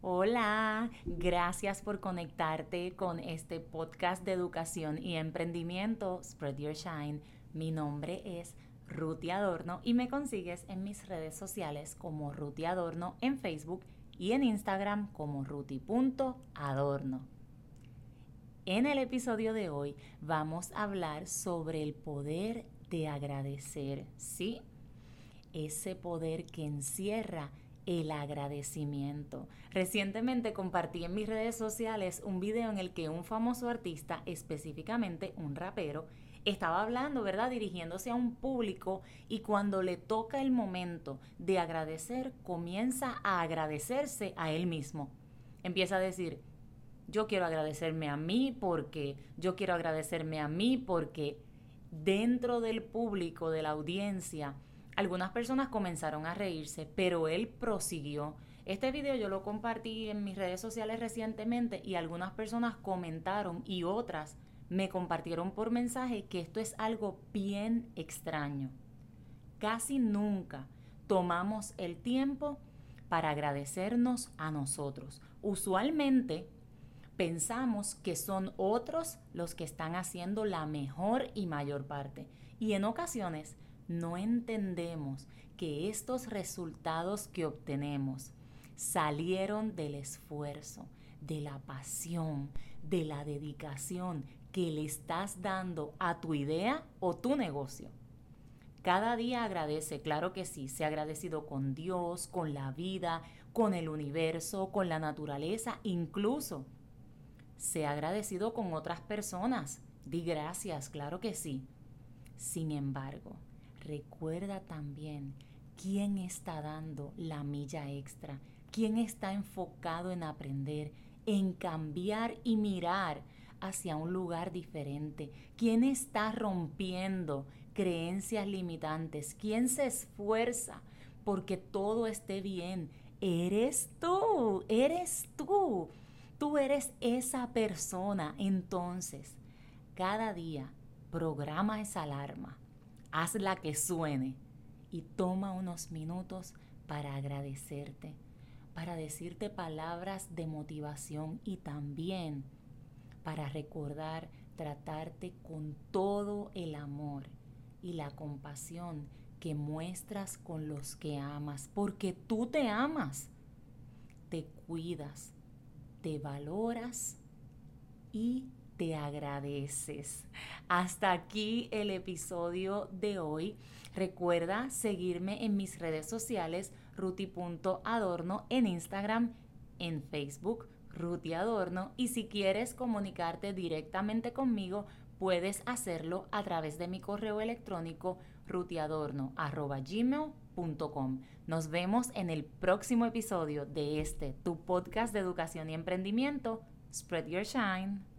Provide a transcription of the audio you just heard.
Hola, gracias por conectarte con este podcast de educación y emprendimiento Spread Your Shine. Mi nombre es Ruti Adorno y me consigues en mis redes sociales como Ruti Adorno en Facebook y en Instagram como ruti.adorno. En el episodio de hoy vamos a hablar sobre el poder de agradecer, ¿sí? Ese poder que encierra el agradecimiento. Recientemente compartí en mis redes sociales un video en el que un famoso artista, específicamente un rapero, estaba hablando, ¿verdad? Dirigiéndose a un público y cuando le toca el momento de agradecer, comienza a agradecerse a él mismo. Empieza a decir, yo quiero agradecerme a mí porque, yo quiero agradecerme a mí porque dentro del público, de la audiencia, algunas personas comenzaron a reírse, pero él prosiguió. Este video yo lo compartí en mis redes sociales recientemente y algunas personas comentaron y otras me compartieron por mensaje que esto es algo bien extraño. Casi nunca tomamos el tiempo para agradecernos a nosotros. Usualmente pensamos que son otros los que están haciendo la mejor y mayor parte. Y en ocasiones no entendemos que estos resultados que obtenemos salieron del esfuerzo, de la pasión, de la dedicación que le estás dando a tu idea o tu negocio. Cada día agradece, claro que sí, se ha agradecido con Dios, con la vida, con el universo, con la naturaleza, incluso se ha agradecido con otras personas. Di gracias, claro que sí. Sin embargo, recuerda también quién está dando la milla extra, quién está enfocado en aprender, en cambiar y mirar hacia un lugar diferente, quién está rompiendo creencias limitantes, quién se esfuerza porque todo esté bien. Eres tú, eres tú. Tú eres esa persona. Entonces, cada día programa esa alarma hazla que suene y toma unos minutos para agradecerte, para decirte palabras de motivación y también para recordar tratarte con todo el amor y la compasión que muestras con los que amas, porque tú te amas, te cuidas, te valoras y te agradeces. Hasta aquí el episodio de hoy. Recuerda seguirme en mis redes sociales, ruti.adorno en Instagram, en Facebook, Ruti Adorno. Y si quieres comunicarte directamente conmigo, puedes hacerlo a través de mi correo electrónico rutiadorno.gmail.com. Nos vemos en el próximo episodio de este, tu podcast de educación y emprendimiento. Spread your shine.